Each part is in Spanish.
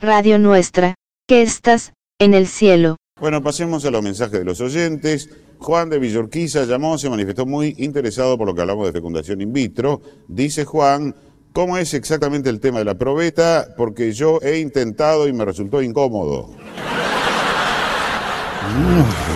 Radio Nuestra, que estás, en el cielo. Bueno, pasemos a los mensajes de los oyentes. Juan de Villorquiza llamó, se manifestó muy interesado por lo que hablamos de fecundación in vitro. Dice Juan, ¿cómo es exactamente el tema de la probeta? Porque yo he intentado y me resultó incómodo.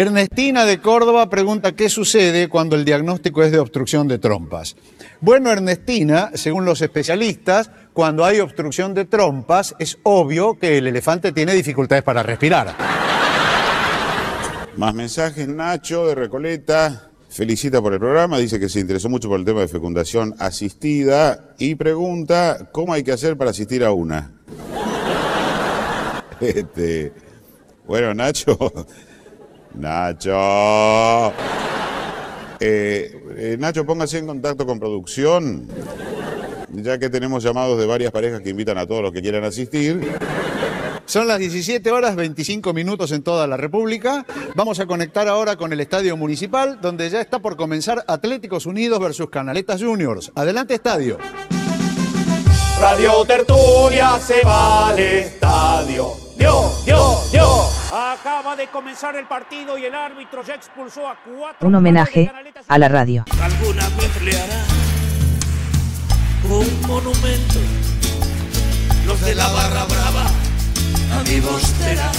Ernestina de Córdoba pregunta qué sucede cuando el diagnóstico es de obstrucción de trompas. Bueno, Ernestina, según los especialistas, cuando hay obstrucción de trompas es obvio que el elefante tiene dificultades para respirar. Más mensajes, Nacho de Recoleta felicita por el programa, dice que se interesó mucho por el tema de fecundación asistida y pregunta cómo hay que hacer para asistir a una. Este, bueno, Nacho, Nacho. Eh, eh, Nacho, póngase en contacto con producción, ya que tenemos llamados de varias parejas que invitan a todos los que quieran asistir. Son las 17 horas 25 minutos en toda la República. Vamos a conectar ahora con el Estadio Municipal, donde ya está por comenzar Atléticos Unidos versus Canaletas Juniors. Adelante, estadio. Radio Tertulia se va al estadio. Dios, Dios, Dios. Acaba de comenzar el partido y el árbitro ya expulsó a cuatro. Un homenaje a la radio. Alguna vez le hará un monumento. Los de la barra brava, a mi bostera.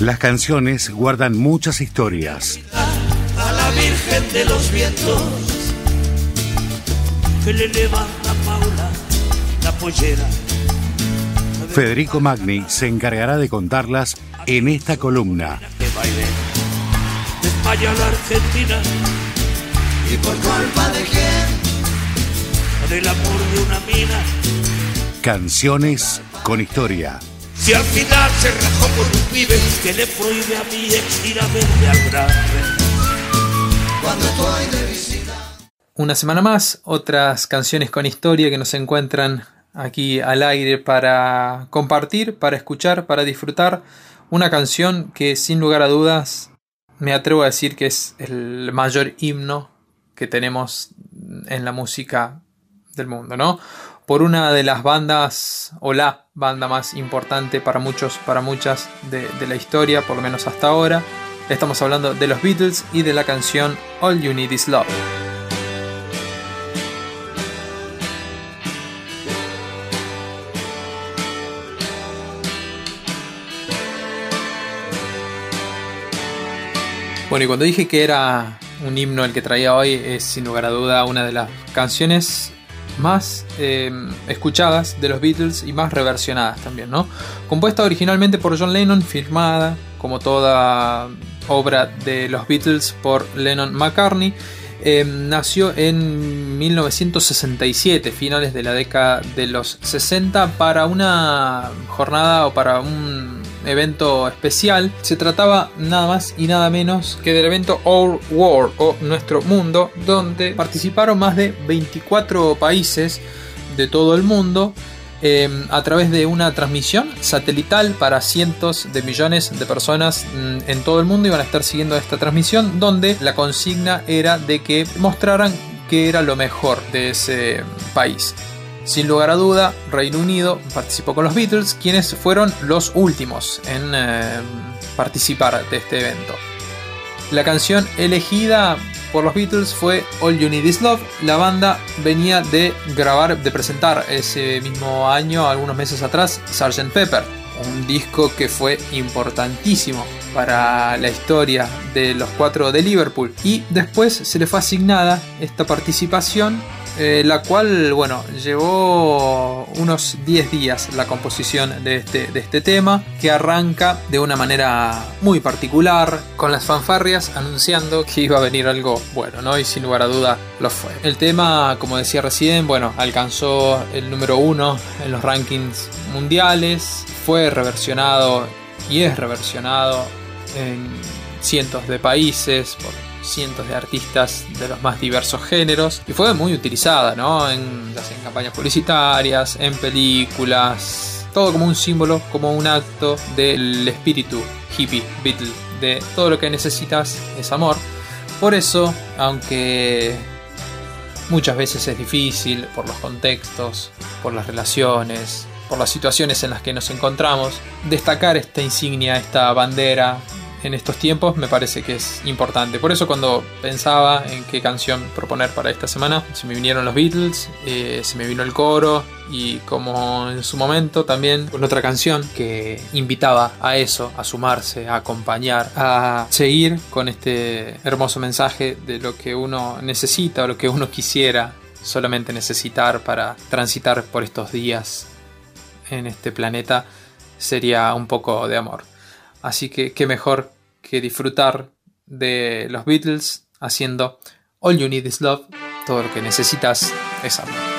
Las canciones guardan muchas historias. A la Virgen de los Vientos, que le levanta Paula la pollera. Federico Magni se encargará de contarlas en esta columna. Que baile de España a la Argentina. ¿Y por culpa de quién? Del amor de una mina. Canciones con historia. Si al final se rajó por un pibe que le prohíbe a mi ex ir a verme al grande. Cuando estoy de visita. Una semana más, otras canciones con historia que nos encuentran aquí al aire para compartir, para escuchar, para disfrutar. Una canción que sin lugar a dudas me atrevo a decir que es el mayor himno que tenemos en la música del mundo, ¿no? Por una de las bandas, o la banda más importante para muchos, para muchas de, de la historia, por lo menos hasta ahora. Estamos hablando de los Beatles y de la canción All You Need Is Love. Bueno, y cuando dije que era un himno el que traía hoy, es sin lugar a duda una de las canciones más eh, escuchadas de los Beatles y más reversionadas también, ¿no? Compuesta originalmente por John Lennon, firmada como toda obra de los Beatles por Lennon McCartney. Eh, nació en 1967, finales de la década de los 60, para una jornada o para un evento especial. Se trataba nada más y nada menos que del evento Our World o Nuestro Mundo, donde participaron más de 24 países de todo el mundo. eh, a través de una transmisión satelital para cientos de millones de personas mm, en todo el mundo iban a estar siguiendo esta transmisión donde la consigna era de que mostraran qué era lo mejor de ese país. Sin lugar a duda, Reino Unido participó con los Beatles, quienes fueron los últimos en eh, participar de este evento. La canción elegida por los Beatles fue All You Need Is Love. La banda venía de grabar, de presentar ese mismo año, algunos meses atrás, Sgt. Pepper, un disco que fue importantísimo para la historia de los cuatro de Liverpool. Y después se le fue asignada esta participación eh, la cual, bueno, llevó unos 10 días la composición de este, de este tema, que arranca de una manera muy particular, con las fanfarrias anunciando que iba a venir algo bueno, ¿no? Y sin lugar a duda lo fue. El tema, como decía recién, bueno, alcanzó el número uno en los rankings mundiales, fue reversionado y es reversionado en cientos de países por cientos de artistas de los más diversos géneros y fue muy utilizada ¿no? en, en campañas publicitarias, en películas, todo como un símbolo, como un acto del espíritu hippie, Beatle, de todo lo que necesitas es amor. Por eso, aunque muchas veces es difícil por los contextos, por las relaciones, por las situaciones en las que nos encontramos. Destacar esta insignia, esta bandera en estos tiempos me parece que es importante. Por eso cuando pensaba en qué canción proponer para esta semana, se me vinieron los Beatles, eh, se me vino el coro y como en su momento también con otra canción que invitaba a eso, a sumarse, a acompañar, a seguir con este hermoso mensaje de lo que uno necesita o lo que uno quisiera solamente necesitar para transitar por estos días en este planeta sería un poco de amor. Así que qué mejor que disfrutar de los Beatles haciendo All You Need Is Love, todo lo que necesitas es amor.